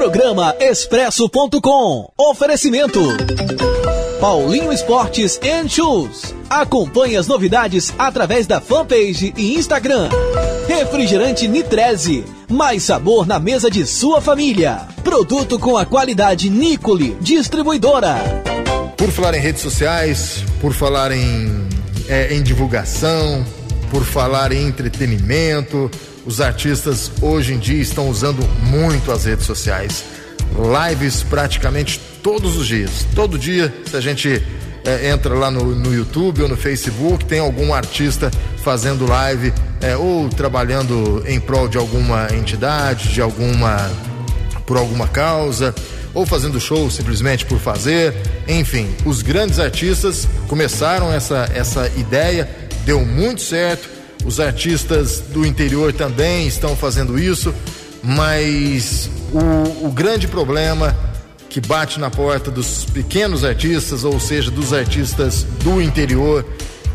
Programa Expresso.com. Oferecimento. Paulinho Esportes and Shoes. Acompanhe as novidades através da fanpage e Instagram. Refrigerante Nitreze. Mais sabor na mesa de sua família. Produto com a qualidade Nicole, distribuidora. Por falar em redes sociais, por falar em, é, em divulgação, por falar em entretenimento, os artistas hoje em dia estão usando muito as redes sociais. Lives praticamente todos os dias. Todo dia, se a gente é, entra lá no, no, YouTube ou no Facebook, tem algum artista fazendo live é, ou trabalhando em prol de alguma entidade, de alguma por alguma causa, ou fazendo show simplesmente por fazer. Enfim, os grandes artistas começaram essa, essa ideia, deu muito certo. Os artistas do interior também estão fazendo isso, mas o, o grande problema que bate na porta dos pequenos artistas, ou seja, dos artistas do interior,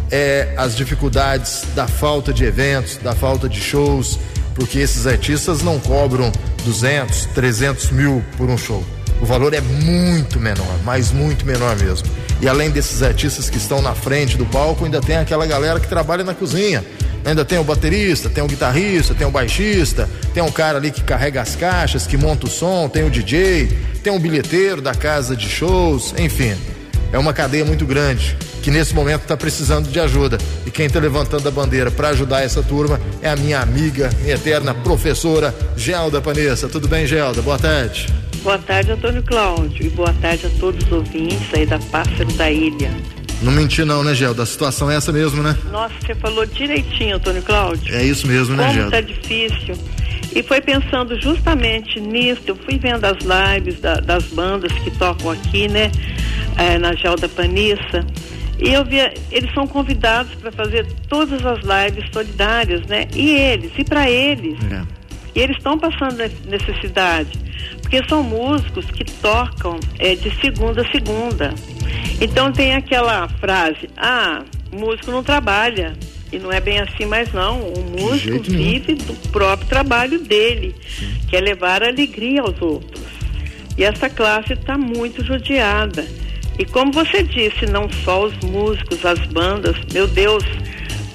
é as dificuldades da falta de eventos, da falta de shows, porque esses artistas não cobram 200, 300 mil por um show. O valor é muito menor, mas muito menor mesmo. E além desses artistas que estão na frente do palco, ainda tem aquela galera que trabalha na cozinha. Ainda tem o baterista, tem o guitarrista, tem o baixista, tem um cara ali que carrega as caixas, que monta o som, tem o DJ, tem um bilheteiro da casa de shows, enfim. É uma cadeia muito grande que nesse momento está precisando de ajuda. E quem está levantando a bandeira para ajudar essa turma é a minha amiga, minha eterna professora Gelda Panessa. Tudo bem, Gelda? Boa tarde. Boa tarde, Antônio Cláudio. E boa tarde a todos os ouvintes aí da Pássaro da Ilha. Não menti não, né, Gelda? A situação é essa mesmo, né? Nossa, você falou direitinho, Antônio Cláudio. É isso mesmo, né, Como Gelda? tá difícil. E foi pensando justamente nisso, eu fui vendo as lives da, das bandas que tocam aqui, né, é, na Gelda Panissa, e eu via, eles são convidados para fazer todas as lives solidárias, né? E eles, e para eles. É. E eles estão passando necessidade, porque são músicos que tocam é, de segunda a segunda. Então tem aquela frase, ah, músico não trabalha. E não é bem assim mais não. O músico vive do próprio trabalho dele, que é levar alegria aos outros. E essa classe está muito judiada. E como você disse, não só os músicos, as bandas, meu Deus,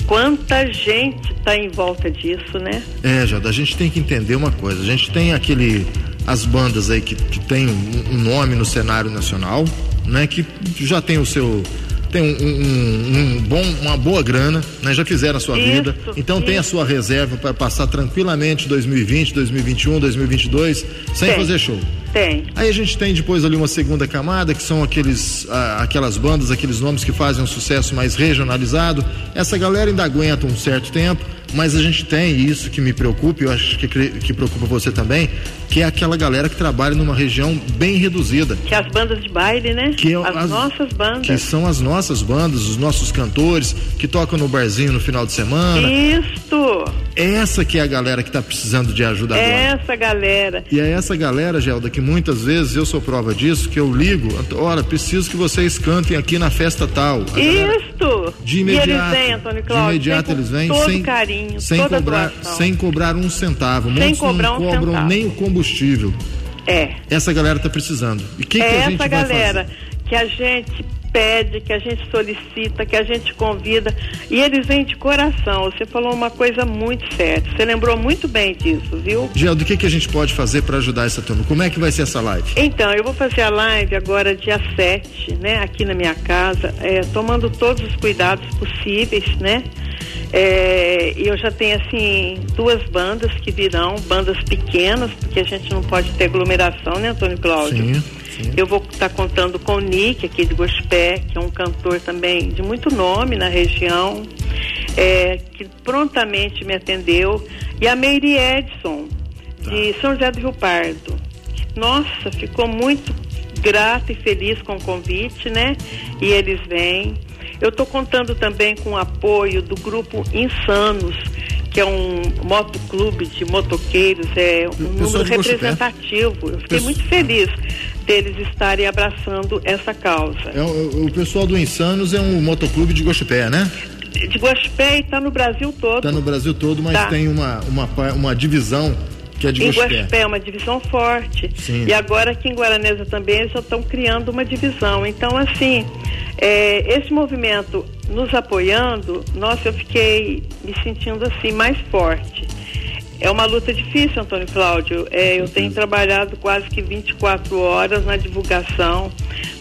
quanta gente está em volta disso, né? É, Jada, a gente tem que entender uma coisa. A gente tem aquele. As bandas aí que, que tem um, nome no cenário nacional, né? Que já tem o seu tem um, um, um, bom, uma boa grana, né? Já fizeram a sua Isso, vida, então isso. tem a sua reserva para passar tranquilamente 2020, 2021, 2022 sem Tem. fazer show. Tem. Aí a gente tem depois ali uma segunda camada, que são aqueles, ah, aquelas bandas, aqueles nomes que fazem um sucesso mais regionalizado. Essa galera ainda aguenta um certo tempo, mas a gente tem isso que me preocupa, e eu acho que, que preocupa você também, que é aquela galera que trabalha numa região bem reduzida. Que as bandas de baile, né? Que é as, as- nossas bandas. Que são as nossas bandas, os nossos cantores, que tocam no barzinho no final de semana. Isto! Essa que é a galera que está precisando de ajuda agora. Essa galera. E é essa galera, Gelda, que muitas vezes eu sou prova disso, que eu ligo, olha, preciso que vocês cantem aqui na festa tal. A galera- Isto! de E eles imediato, vêm, Antônio de Cláudio. imediato vêm com eles vêm todo sem, carinho, sem toda cobrar, doação. sem cobrar um centavo. Sem cobrar não um cobram centavo. nem o combustível. É. Essa galera está precisando. E o que, que é a gente essa vai galera fazer? que a gente pede, que a gente solicita, que a gente convida. E eles vêm de coração. Você falou uma coisa muito certa. Você lembrou muito bem disso, viu? Gelda, o que, que a gente pode fazer para ajudar essa turma? Como é que vai ser essa live? Então, eu vou fazer a live agora dia 7, né, aqui na minha casa, é, tomando todos os cuidados possíveis, né? É, e eu já tenho, assim, duas bandas que virão, bandas pequenas, porque a gente não pode ter aglomeração, né, Antônio Cláudio? Sim. Eu vou estar contando com o Nick, aqui de Gospé, que é um cantor também de muito nome na região, é, que prontamente me atendeu, e a Meire Edson, de São José do Rio Pardo. Nossa, ficou muito grata e feliz com o convite, né? E eles vêm. Eu estou contando também com o apoio do grupo Insanos, que é um motoclube de motoqueiros, é um pessoal número representativo. Eu fiquei Pesso- muito feliz deles estarem abraçando essa causa. É, o, o pessoal do Insanos é um motoclube de Gospé, né? De Gospé e está no Brasil todo. Está no Brasil todo, mas Tá. tem uma, uma, uma divisão Que é de em Guaxupé. Guaxupé é uma divisão forte. Sim. E agora aqui em Guaranesa também eles já estão criando uma divisão. Então, assim, é, esse movimento nos apoiando, nossa, eu fiquei me sentindo assim mais forte. É uma luta difícil, Antônio Cláudio. É, eu tenho trabalhado quase que 24 horas na divulgação.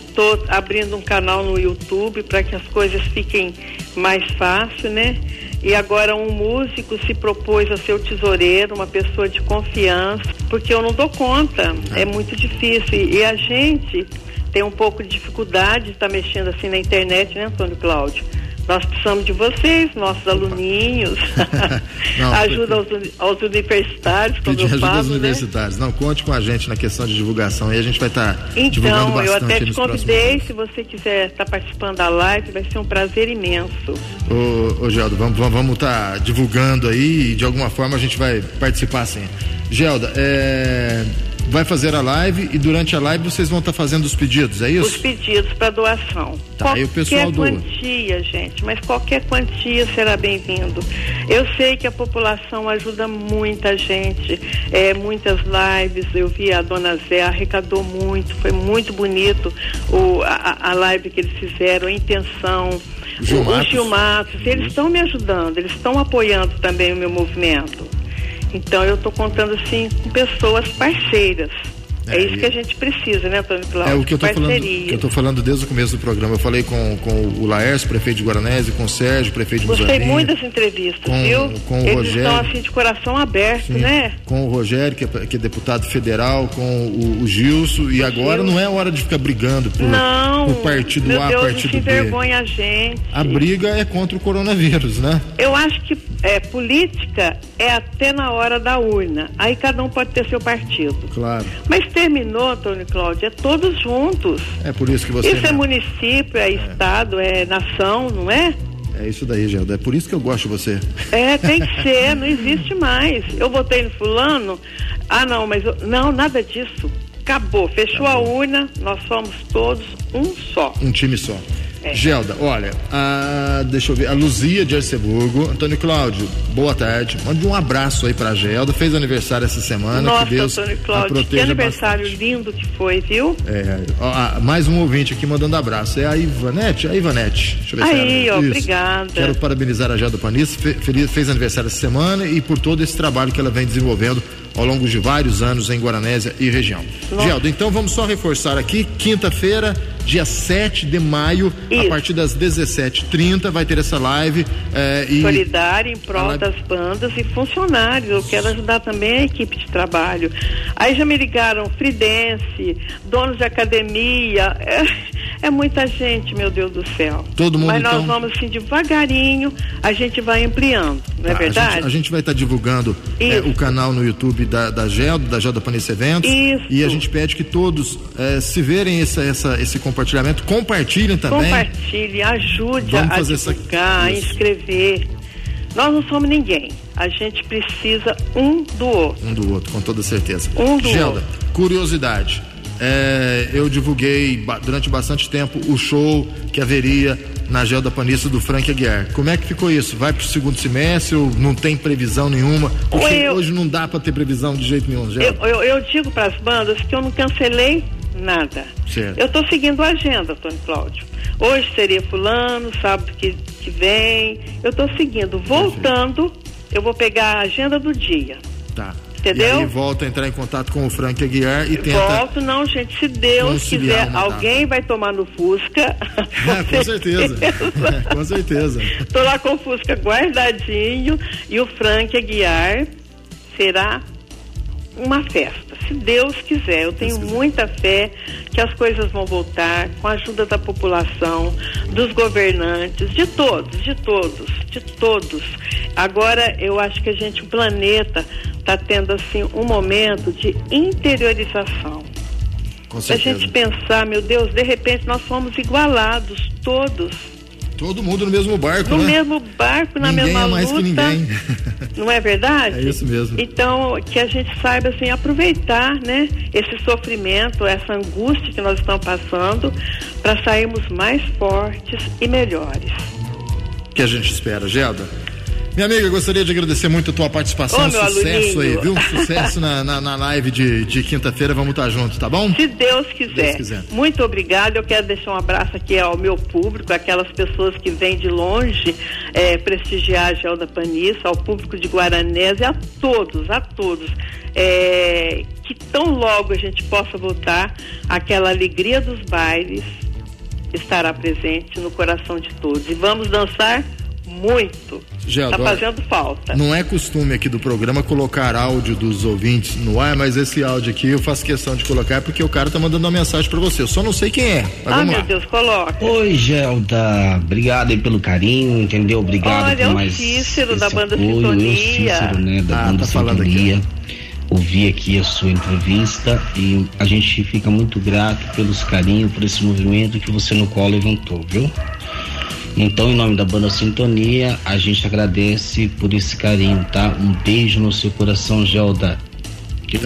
Estou abrindo um canal no YouTube para que as coisas fiquem mais fácil, né? E agora um músico se propôs a ser o tesoureiro, uma pessoa de confiança, porque eu não dou conta, é muito difícil. E, a gente tem um pouco de dificuldade de estar mexendo assim na internet, né, Antônio Cláudio? Nós precisamos de vocês, nossos aluninhos. Não, ajuda aos, aos universitários, como Pedir eu ajuda aos falo, né? universitários. Não, conte com a gente na questão de divulgação e a gente vai estar divulgando Então, bastante eu até te convidei, se você quiser estar participando da live, vai ser um prazer imenso. Ô, ô Gelda, vamos estar vamos tá divulgando aí e de alguma forma a gente vai participar sim. Gelda, é, vai fazer a live e durante a live vocês vão estar fazendo os pedidos, é Os isso? pedidos para doação. Tá, e o pessoal qualquer quantia, gente, mas qualquer quantia será bem-vindo. Eu sei que a população ajuda muita gente, é, muitas lives, eu vi a dona Zé arrecadou muito, foi muito bonito o, a, a live que eles fizeram, a intenção. Os Gil Matos, eles estão me ajudando, eles estão apoiando também o meu movimento. Então eu estou contando assim com pessoas parceiras. É, É, isso que a gente precisa, né, Antônio Cláudio? É o que eu tô falando, eu tô falando desde o começo do programa. Eu falei com, com o Laércio, prefeito de Guaranese, com o Sérgio, prefeito de Gostei Muzambinho, muito das entrevistas, com- viu? com o Eles Rogério. estão assim de coração aberto, Sim, né? Com o Rogério, que é, que é deputado federal, com o, o Gilson, e agora não é hora de ficar brigando por, Não, por partido meu A, Deus, partido B. envergonha a gente. A briga é contra o coronavírus, né? Eu acho que é, política é até na hora da urna. Aí cada um pode ter seu partido. Claro. Mas terminou, Antônio Cláudio, é todos juntos. É por isso que você. Isso é município, é estado, é nação, não é? É isso daí, Gelda. É por isso que eu gosto de você. É, tem que ser, não existe mais. Eu votei no fulano, ah não, mas eu- não, nada disso. Acabou, fechou a urna, nós somos todos um só. Um time só. É. Gelda, olha, a, deixa eu ver, a Luzia de Arceburgo, Antônio Cláudio, boa tarde. Mande um abraço aí pra Gelda. Fez aniversário essa semana. Nossa, que Deus Antônio Cláudio, que aniversário bastante. lindo que foi, viu? É, ó, mais um ouvinte aqui mandando abraço. É a Ivanete? A Ivanete. Deixa eu ver se é Aí, ela- ó, Isso. obrigada. Quero parabenizar a Gelda Panis, fe- feliz- fez aniversário essa semana e por todo esse trabalho que ela vem desenvolvendo ao longo de vários anos em Guaranésia e região. Nossa. Gelda, então vamos só reforçar aqui, quinta-feira, dia 7 de maio, a Isso. partir das 17h30, vai ter essa live. é, e Solidário em prol das bandas e funcionários. Eu quero ajudar também a equipe de trabalho. Aí já me ligaram Fridense, donos de academia. É, é muita gente, meu Deus do céu. Todo mundo, Mas nós então- vamos assim devagarinho, a gente vai ampliando, não é Tá, a verdade? gente- A gente, vai estar divulgando é, o canal no YouTube da, da Gelda, da Gelda Panis Eventos. Isso. E a gente pede que todos, é, se verem essa, essa- esse compartilhamento, compartilhem também. Compartilhe, ajude Vamos a fazer essa- divulgar, a isso. inscrever. Nós não somos ninguém. A gente precisa um do outro. Um do outro, com toda certeza. Um do Gelda, outro. curiosidade. É, eu divulguei durante bastante tempo o show que haveria na Gelda Panista do Frank Aguiar. Como é que ficou isso? Vai pro segundo semestre ou não tem previsão nenhuma? Porque eu- hoje não dá para ter previsão de jeito nenhum, Eu, Gelda. eu, eu digo para as bandas que eu não cancelei nada. Certo. Eu estou seguindo a agenda, Antônio Cláudio. Hoje seria fulano, sábado que, que vem. Eu estou seguindo. Voltando, eu vou pegar a agenda do dia. Tá. Entendeu? E aí volta a entrar em contato com o Frank Aguiar e tenta. Volto, não, gente. Se Deus quiser, alguém vai tomar no Fusca. É, com certeza. É, com certeza. Tô lá com o Fusca guardadinho e o Frank Aguiar será uma festa, se Deus quiser. Eu tenho muita fé que as coisas vão voltar com a ajuda da população, dos governantes, de todos, de todos, de todos. Agora eu acho que a gente, o planeta, está tendo assim um momento de interiorização. Com A gente pensar, meu Deus, de repente nós fomos igualados, todos, Todo mundo no mesmo barco, no né? mesmo barco, na ninguém mesma é mais luta. que ninguém. Não é verdade? É isso mesmo. Então, que a gente saiba assim aproveitar, né, esse sofrimento, essa angústia que nós estamos passando para sairmos mais fortes e melhores. que a gente espera, Gelda. Minha amiga, gostaria de agradecer muito a tua participação. Ô, Sucesso aí, viu? Sucesso na, na, na, live de, de quinta-feira. Vamos estar juntos, tá bom? Se Deus quiser. Deus quiser. Muito obrigada. Eu quero deixar um abraço aqui ao meu público, aquelas pessoas que vêm de longe é, prestigiar a Gelda Panissa, ao público de Guaranés e a todos, a todos. É, que tão logo a gente possa voltar aquela alegria dos bailes estará presente no coração de todos. E vamos dançar muito. Está fazendo falta. Não é costume aqui do programa colocar áudio dos ouvintes no ar, mas esse áudio aqui eu faço questão de colocar porque o cara tá mandando uma mensagem para você. Eu só não sei quem é. ah, meu lá. Deus, coloca. Oi, Gelda. Obrigado aí pelo carinho, entendeu? Obrigado Olha, por é mais. Cícero da banda apoio. Sintonia. Cícero, né, da ah, banda tá Sintonia. Aqui. Ouvi aqui a sua entrevista e a gente fica muito grato pelos carinhos, por esse movimento que você no qual levantou, viu? Então, em nome da banda Sintonia, a gente agradece por esse carinho, tá? Um beijo no seu coração, Gelda.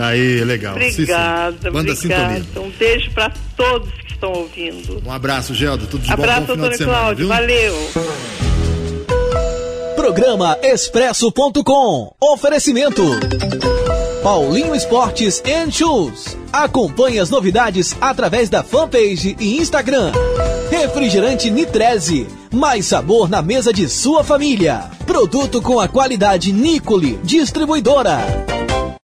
Aí, legal. Obrigada, banda obrigada. Sintonia. Um beijo para todos que estão ouvindo. Um abraço, Gelda. Tudo de abraço, bom. Abraço, Antônio Cláudio. Valeu. Programa Expresso.com. Oferecimento. Paulinho Esportes and Shoes. Acompanhe as novidades através da fanpage e Instagram. Refrigerante Nitreze. Mais sabor na mesa de sua família. Produto com a qualidade Nicole, distribuidora.